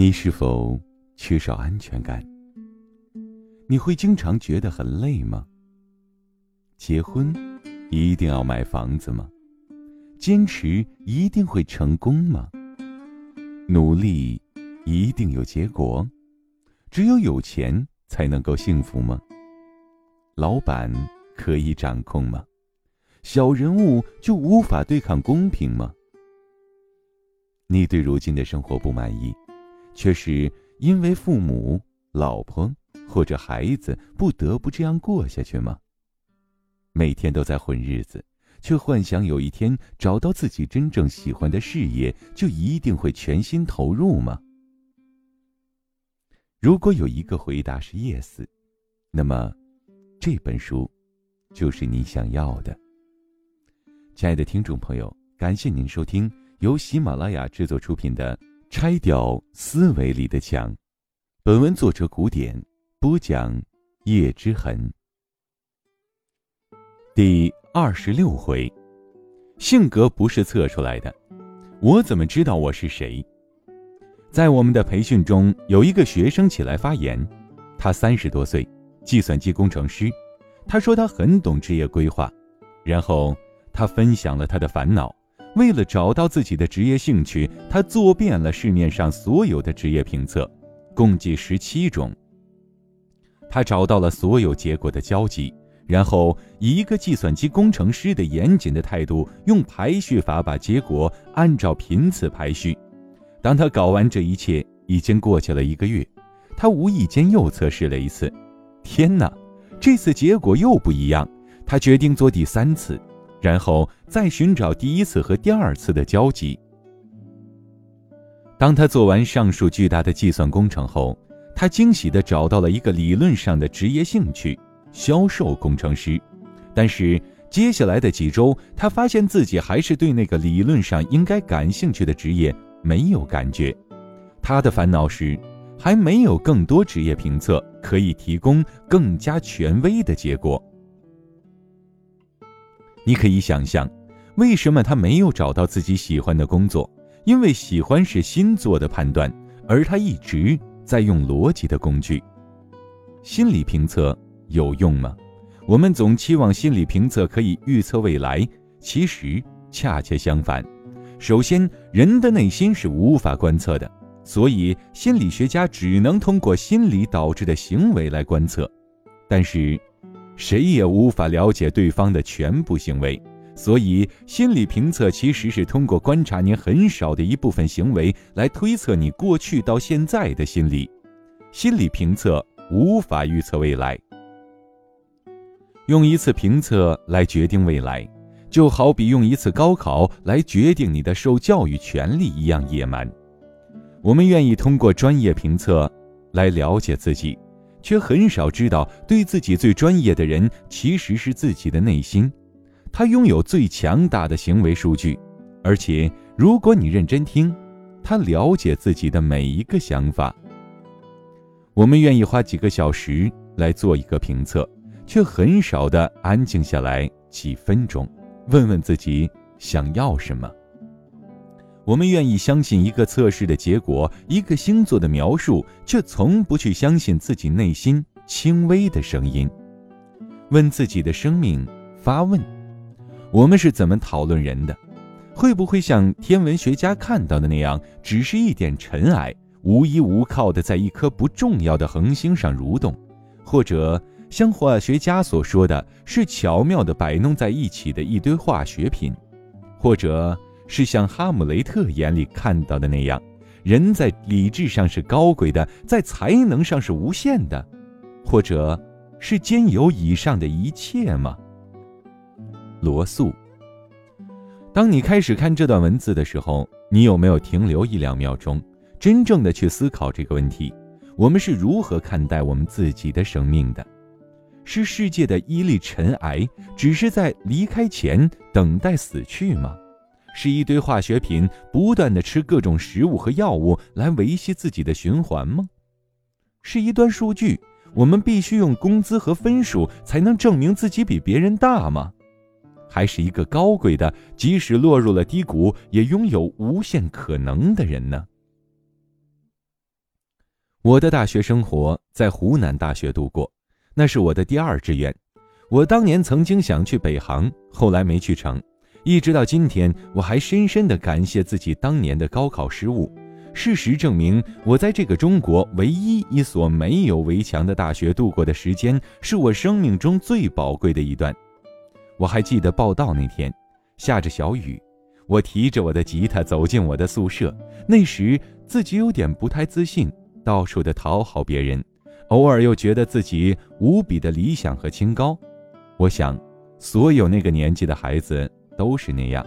你是否缺少安全感？你会经常觉得很累吗？结婚一定要买房子吗？坚持一定会成功吗？努力一定有结果？只有有钱才能够幸福吗？老板可以掌控吗？小人物就无法对抗公平吗？你对如今的生活不满意？却是因为父母、老婆或者孩子不得不这样过下去吗？每天都在混日子，却幻想有一天找到自己真正喜欢的事业，就一定会全心投入吗？如果有一个回答是 yes，那么这本书就是你想要的。亲爱的听众朋友，感谢您收听由喜马拉雅制作出品的。拆掉思维里的墙。本文作者古典播讲叶之痕。第二十六回，性格不是测出来的，我怎么知道我是谁？在我们的培训中，有一个学生起来发言，他三十多岁，计算机工程师。他说他很懂职业规划，然后他分享了他的烦恼。为了找到自己的职业兴趣，他做遍了市面上所有的职业评测，共计十七种。他找到了所有结果的交集，然后以一个计算机工程师的严谨的态度，用排序法把结果按照频次排序。当他搞完这一切，已经过去了一个月，他无意间又测试了一次，天哪，这次结果又不一样。他决定做第三次。然后再寻找第一次和第二次的交集。当他做完上述巨大的计算工程后，他惊喜地找到了一个理论上的职业兴趣——销售工程师。但是接下来的几周，他发现自己还是对那个理论上应该感兴趣的职业没有感觉。他的烦恼是，还没有更多职业评测可以提供更加权威的结果。你可以想象，为什么他没有找到自己喜欢的工作？因为喜欢是心做的判断，而他一直在用逻辑的工具。心理评测有用吗？我们总期望心理评测可以预测未来，其实恰恰相反。首先，人的内心是无法观测的，所以心理学家只能通过心理导致的行为来观测。但是，谁也无法了解对方的全部行为，所以心理评测其实是通过观察您很少的一部分行为来推测你过去到现在的心理。心理评测无法预测未来，用一次评测来决定未来，就好比用一次高考来决定你的受教育权利一样野蛮。我们愿意通过专业评测来了解自己。却很少知道，对自己最专业的人其实是自己的内心。他拥有最强大的行为数据，而且如果你认真听，他了解自己的每一个想法。我们愿意花几个小时来做一个评测，却很少的安静下来几分钟，问问自己想要什么。我们愿意相信一个测试的结果，一个星座的描述，却从不去相信自己内心轻微的声音。问自己的生命发问：我们是怎么讨论人的？会不会像天文学家看到的那样，只是一点尘埃，无依无靠的在一颗不重要的恒星上蠕动？或者像化学家所说的是巧妙的摆弄在一起的一堆化学品？或者？是像哈姆雷特眼里看到的那样，人在理智上是高贵的，在才能上是无限的，或者是兼有以上的一切吗？罗素。当你开始看这段文字的时候，你有没有停留一两秒钟，真正的去思考这个问题：我们是如何看待我们自己的生命的？是世界的一粒尘埃，只是在离开前等待死去吗？是一堆化学品，不断的吃各种食物和药物来维系自己的循环吗？是一段数据，我们必须用工资和分数才能证明自己比别人大吗？还是一个高贵的，即使落入了低谷也拥有无限可能的人呢？我的大学生活在湖南大学度过，那是我的第二志愿。我当年曾经想去北航，后来没去成。一直到今天，我还深深的感谢自己当年的高考失误。事实证明，我在这个中国唯一一所没有围墙的大学度过的时间，是我生命中最宝贵的一段。我还记得报道那天，下着小雨，我提着我的吉他走进我的宿舍。那时自己有点不太自信。到处的讨好别人，偶尔又觉得自己无比的理想和清高。我想，所有那个年纪的孩子都是那样。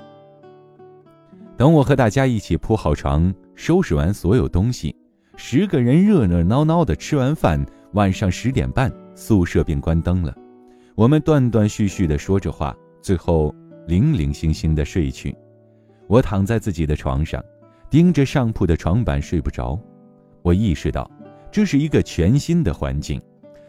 等我和大家一起铺好床，收拾完所有东西，十个人热热闹闹的吃完饭，晚上十点半，宿舍便关灯了。我们断断续续的说着话，最后零零星星的睡去。我躺在自己的床上，盯着上铺的床板睡不着。我意识到，这是一个全新的环境。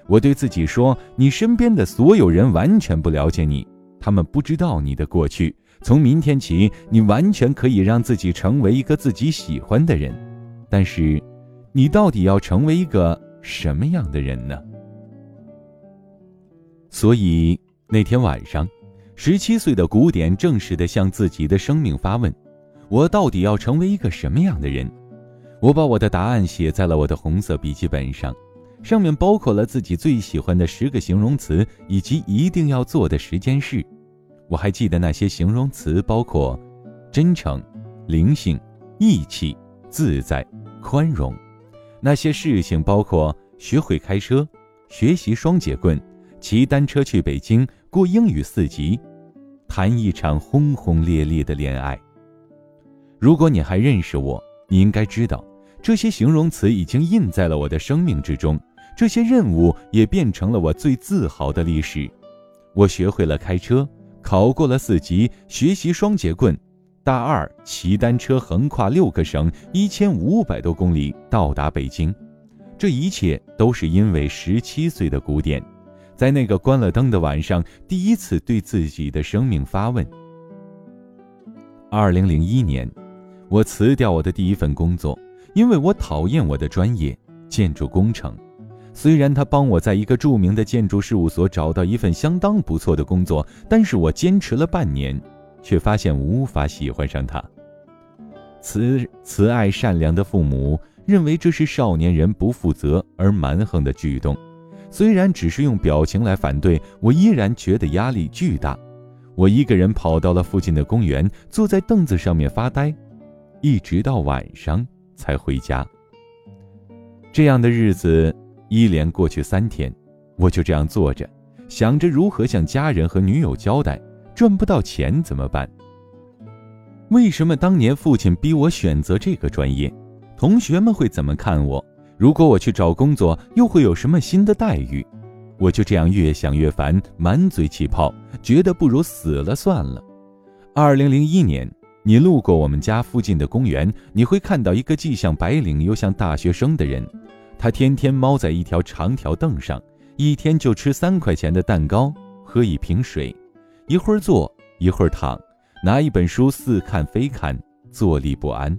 我对自己说：“你身边的所有人完全不了解你，他们不知道你的过去。从明天起，你完全可以让自己成为一个自己喜欢的人。但是，你到底要成为一个什么样的人呢？”所以那天晚上，十七岁的古典正式的向自己的生命发问：“我到底要成为一个什么样的人？”我把我的答案写在了我的红色笔记本上，上面包括了自己最喜欢的十个形容词以及一定要做的十件事。我还记得那些形容词包括：真诚、灵性、义气、自在、宽容。那些事情包括学会开车、学习双节棍、骑单车去北京、过英语四级、谈一场轰轰烈烈的恋爱。如果你还认识我，你应该知道。这些形容词已经印在了我的生命之中，这些任务也变成了我最自豪的历史。我学会了开车，考过了四级，学习双节棍，大二骑单车横跨六个省，一千五百多公里到达北京。这一切都是因为十七岁的古典，在那个关了灯的晚上，第一次对自己的生命发问。二零零一年，我辞掉我的第一份工作。因为我讨厌我的专业建筑工程，虽然他帮我在一个著名的建筑事务所找到一份相当不错的工作，但是我坚持了半年，却发现无法喜欢上他。慈慈爱善良的父母认为这是少年人不负责而蛮横的举动，虽然只是用表情来反对，我依然觉得压力巨大。我一个人跑到了附近的公园，坐在凳子上面发呆，一直到晚上。才回家。这样的日子一连过去三天，我就这样坐着，想着如何向家人和女友交代。赚不到钱怎么办？为什么当年父亲逼我选择这个专业？同学们会怎么看我？如果我去找工作，又会有什么新的待遇？我就这样越想越烦，满嘴气泡，觉得不如死了算了。二零零一年。你路过我们家附近的公园，你会看到一个既像白领又像大学生的人。他天天猫在一条长条凳上，一天就吃三块钱的蛋糕，喝一瓶水，一会儿坐，一会儿躺，拿一本书似看非看，坐立不安。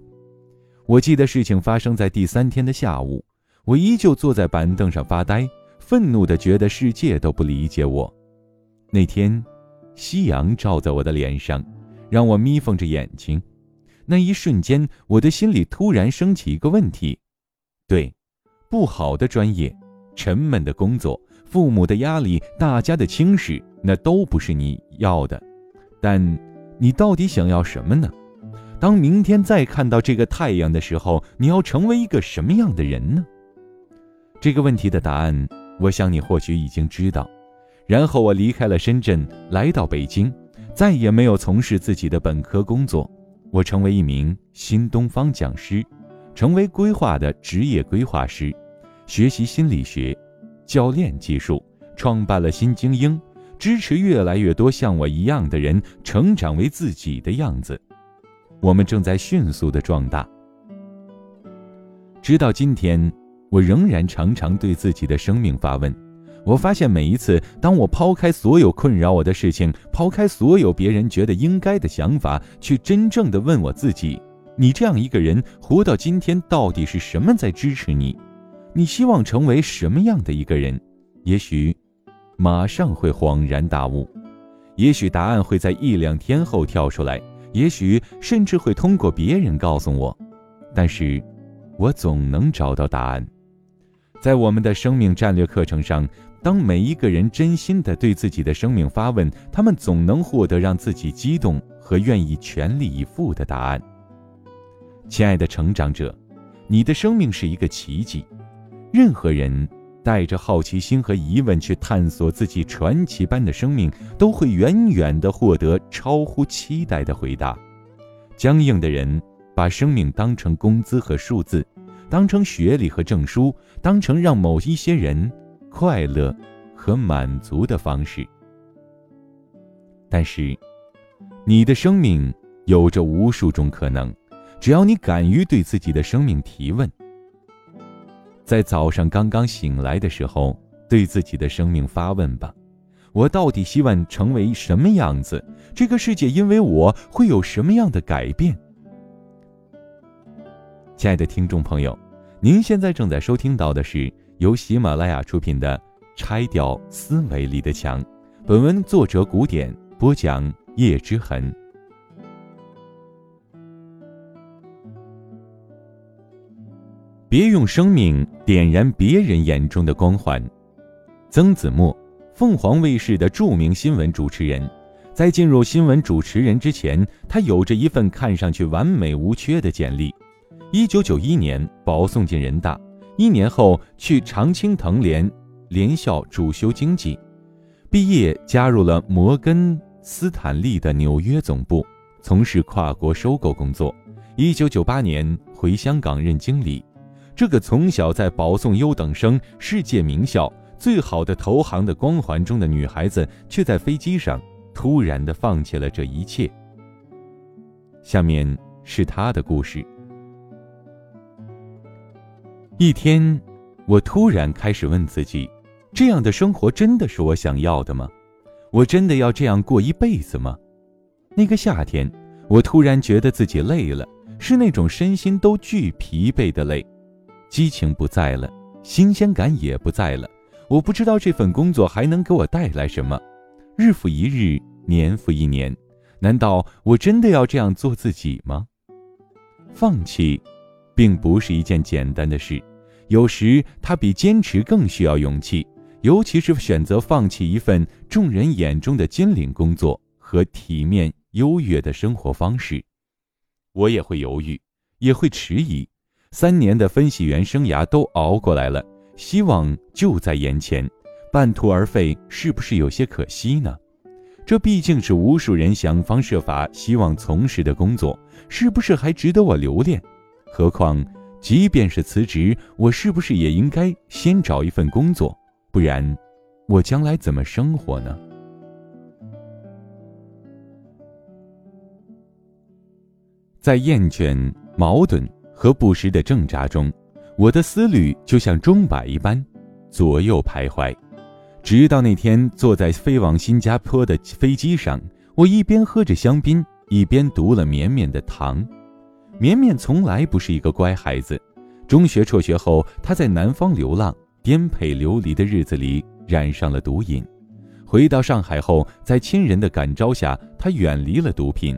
我记得事情发生在第三天的下午，我依旧坐在板凳上发呆，愤怒地觉得世界都不理解我。那天，夕阳照在我的脸上。让我眯缝着眼睛，那一瞬间，我的心里突然升起一个问题：对，不好的专业，沉闷的工作，父母的压力，大家的轻视，那都不是你要的。但你到底想要什么呢？当明天再看到这个太阳的时候，你要成为一个什么样的人呢？这个问题的答案，我想你或许已经知道。然后我离开了深圳，来到北京。再也没有从事自己的本科工作，我成为一名新东方讲师，成为规划的职业规划师，学习心理学、教练技术，创办了新精英，支持越来越多像我一样的人成长为自己的样子。我们正在迅速的壮大，直到今天，我仍然常常对自己的生命发问。我发现每一次，当我抛开所有困扰我的事情，抛开所有别人觉得应该的想法，去真正的问我自己：你这样一个人活到今天，到底是什么在支持你？你希望成为什么样的一个人？也许，马上会恍然大悟；也许答案会在一两天后跳出来；也许甚至会通过别人告诉我。但是，我总能找到答案。在我们的生命战略课程上，当每一个人真心的对自己的生命发问，他们总能获得让自己激动和愿意全力以赴的答案。亲爱的成长者，你的生命是一个奇迹。任何人带着好奇心和疑问去探索自己传奇般的生命，都会远远的获得超乎期待的回答。僵硬的人把生命当成工资和数字，当成学历和证书，当成让某一些人快乐和满足的方式。但是，你的生命有着无数种可能，只要你敢于对自己的生命提问。在早上刚刚醒来的时候，对自己的生命发问吧：我到底希望成为什么样子？这个世界因为我会有什么样的改变？亲爱的听众朋友，您现在正在收听到的是由喜马拉雅出品的《拆掉思维里的墙》，本文作者古典播讲叶之痕。别用生命点燃别人眼中的光环。曾子墨，凤凰卫视的著名新闻主持人，在进入新闻主持人之前，他有着一份看上去完美无缺的简历。一九九一年保送进人大，一年后去常青藤联联校主修经济，毕业加入了摩根斯坦利的纽约总部，从事跨国收购工作。一九九八年回香港任经理。这个从小在保送优等生、世界名校、最好的投行的光环中的女孩子，却在飞机上突然的放弃了这一切。下面是她的故事。一天，我突然开始问自己：这样的生活真的是我想要的吗？我真的要这样过一辈子吗？那个夏天，我突然觉得自己累了，是那种身心都巨疲惫的累。激情不在了，新鲜感也不在了。我不知道这份工作还能给我带来什么。日复一日，年复一年，难道我真的要这样做自己吗？放弃，并不是一件简单的事。有时，它比坚持更需要勇气，尤其是选择放弃一份众人眼中的金领工作和体面优越的生活方式。我也会犹豫，也会迟疑。三年的分析员生涯都熬过来了，希望就在眼前，半途而废是不是有些可惜呢？这毕竟是无数人想方设法希望从事的工作，是不是还值得我留恋？何况，即便是辞职，我是不是也应该先找一份工作？不然，我将来怎么生活呢？在厌倦、矛盾。和不时的挣扎中，我的思虑就像钟摆一般，左右徘徊。直到那天，坐在飞往新加坡的飞机上，我一边喝着香槟，一边读了绵绵的《糖》。绵绵从来不是一个乖孩子。中学辍学后，他在南方流浪，颠沛流离的日子里染上了毒瘾。回到上海后，在亲人的感召下，他远离了毒品。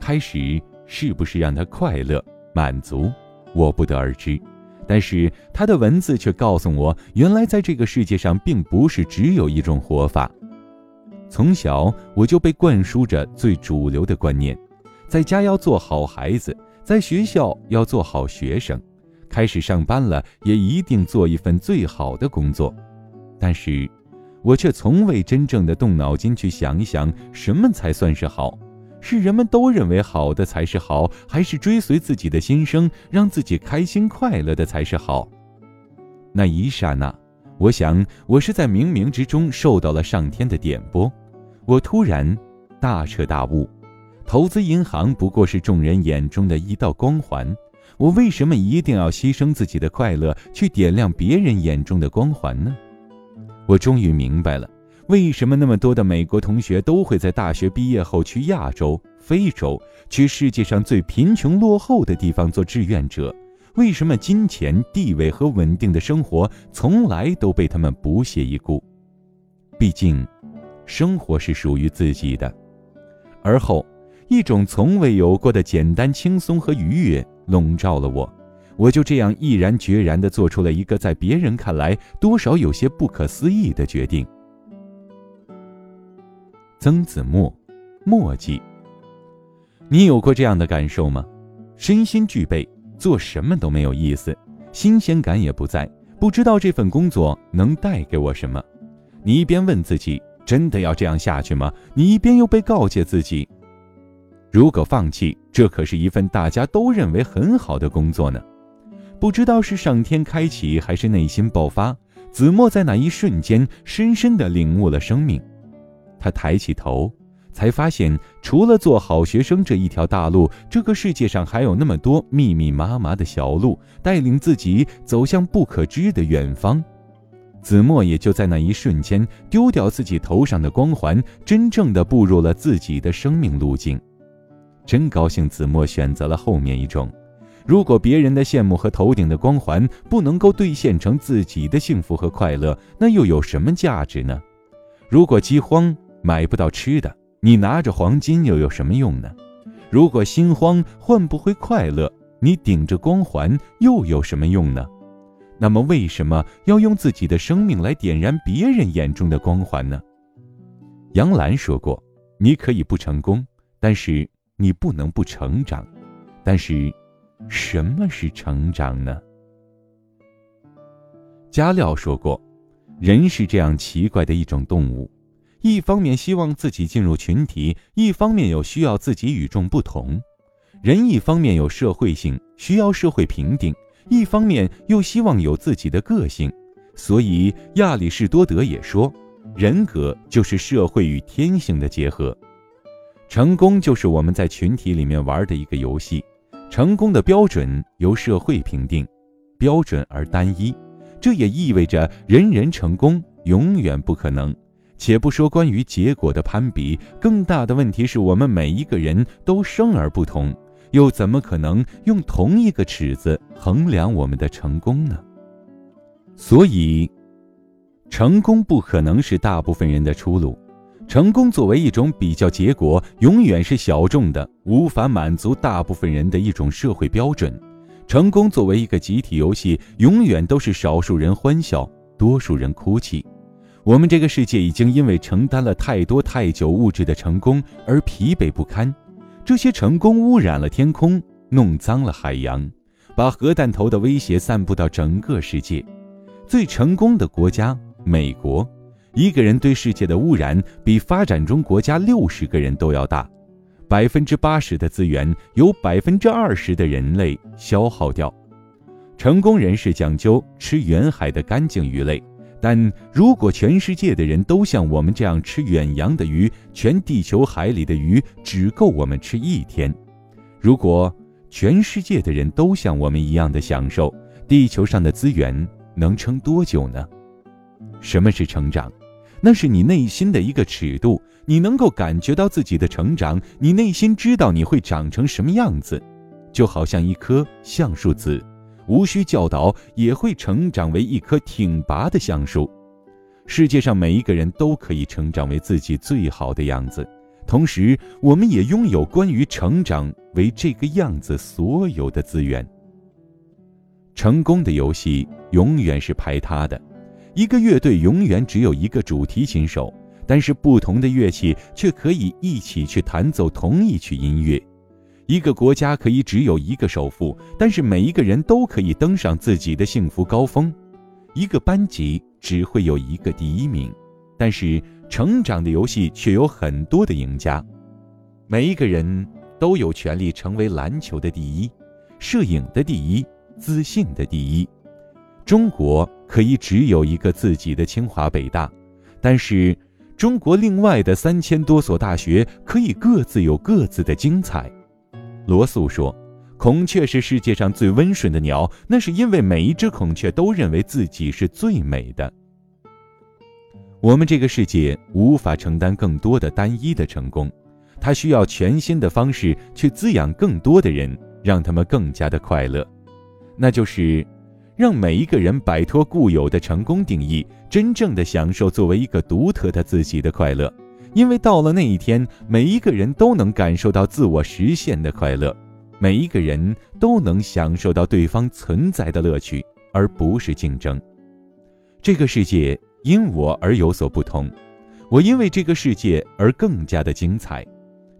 开始是不是让他快乐？满足，我不得而知，但是他的文字却告诉我，原来在这个世界上，并不是只有一种活法。从小我就被灌输着最主流的观念，在家要做好孩子，在学校要做好学生，开始上班了也一定做一份最好的工作。但是，我却从未真正的动脑筋去想一想，什么才算是好。是人们都认为好的才是好，还是追随自己的心声，让自己开心快乐的才是好？那一刹那，我想我是在冥冥之中受到了上天的点拨，我突然大彻大悟：投资银行不过是众人眼中的一道光环，我为什么一定要牺牲自己的快乐去点亮别人眼中的光环呢？我终于明白了。为什么那么多的美国同学都会在大学毕业后去亚洲、非洲、去世界上最贫穷落后的地方做志愿者？为什么金钱、地位和稳定的生活从来都被他们不屑一顾？毕竟，生活是属于自己的。而后，一种从未有过的简单、轻松和愉悦笼罩了我。我就这样毅然决然地做出了一个在别人看来多少有些不可思议的决定。曾子墨，墨迹。你有过这样的感受吗？身心俱备，做什么都没有意思，新鲜感也不在，不知道这份工作能带给我什么。你一边问自己真的要这样下去吗？你一边又被告诫自己，如果放弃，这可是一份大家都认为很好的工作呢。不知道是上天开启还是内心爆发，子墨在那一瞬间深深地领悟了生命。他抬起头，才发现除了做好学生这一条大路，这个世界上还有那么多密密麻麻的小路，带领自己走向不可知的远方。子墨也就在那一瞬间丢掉自己头上的光环，真正的步入了自己的生命路径。真高兴，子墨选择了后面一种。如果别人的羡慕和头顶的光环不能够兑现成自己的幸福和快乐，那又有什么价值呢？如果饥荒买不到吃的，你拿着黄金又有什么用呢？如果心慌换不回快乐，你顶着光环又有什么用呢？那么为什么要用自己的生命来点燃别人眼中的光环呢？杨澜说过：“你可以不成功，但是你不能不成长。”但是。什么是成长呢？加料说过，人是这样奇怪的一种动物，一方面希望自己进入群体，一方面又需要自己与众不同。人一方面有社会性，需要社会评定，一方面又希望有自己的个性。所以亚里士多德也说，人格就是社会与天性的结合。成功就是我们在群体里面玩的一个游戏。成功的标准由社会评定，标准而单一，这也意味着人人成功永远不可能。且不说关于结果的攀比，更大的问题是我们每一个人都生而不同，又怎么可能用同一个尺子衡量我们的成功呢？所以，成功不可能是大部分人的出路。成功作为一种比较结果，永远是小众的，无法满足大部分人的一种社会标准。成功作为一个集体游戏，永远都是少数人欢笑，多数人哭泣。我们这个世界已经因为承担了太多太久物质的成功而疲惫不堪。这些成功污染了天空，弄脏了海洋，把核弹头的威胁散布到整个世界。最成功的国家，美国。一个人对世界的污染比发展中国家六十个人都要大，百分之八十的资源由百分之二十的人类消耗掉。成功人士讲究吃远海的干净鱼类，但如果全世界的人都像我们这样吃远洋的鱼，全地球海里的鱼只够我们吃一天。如果全世界的人都像我们一样的享受，地球上的资源能撑多久呢？什么是成长？那是你内心的一个尺度，你能够感觉到自己的成长，你内心知道你会长成什么样子，就好像一棵橡树子，无需教导也会成长为一棵挺拔的橡树。世界上每一个人都可以成长为自己最好的样子，同时我们也拥有关于成长为这个样子所有的资源。成功的游戏永远是排他的。一个乐队永远只有一个主题琴手，但是不同的乐器却可以一起去弹奏同一曲音乐。一个国家可以只有一个首富，但是每一个人都可以登上自己的幸福高峰。一个班级只会有一个第一名，但是成长的游戏却有很多的赢家。每一个人都有权利成为篮球的第一，摄影的第一，自信的第一。中国可以只有一个自己的清华北大，但是中国另外的三千多所大学可以各自有各自的精彩。罗素说：“孔雀是世界上最温顺的鸟，那是因为每一只孔雀都认为自己是最美的。”我们这个世界无法承担更多的单一的成功，它需要全新的方式去滋养更多的人，让他们更加的快乐。那就是让每一个人摆脱固有的成功定义，真正的享受作为一个独特的自己的快乐。因为到了那一天，每一个人都能感受到自我实现的快乐，每一个人都能享受到对方存在的乐趣，而不是竞争。这个世界因我而有所不同，我因为这个世界而更加的精彩。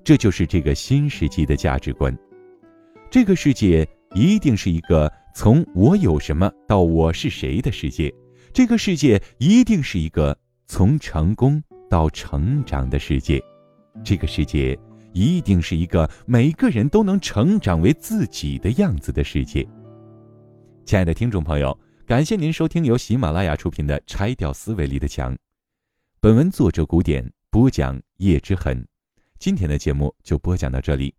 这就是这个新世纪的价值观。这个世界一定是一个从我有什么到我是谁的世界。这个世界一定是一个从成功到成长的世界。这个世界一定是一个每个人都能成长为自己的样子的世界。亲爱的听众朋友，感谢您收听由喜马拉雅出品的《拆掉思维里的墙》。本文作者古典播讲叶之痕。今天的节目就播讲到这里。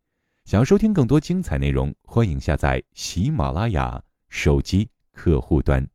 想要收听更多精彩内容，欢迎下载喜马拉雅手机客户端。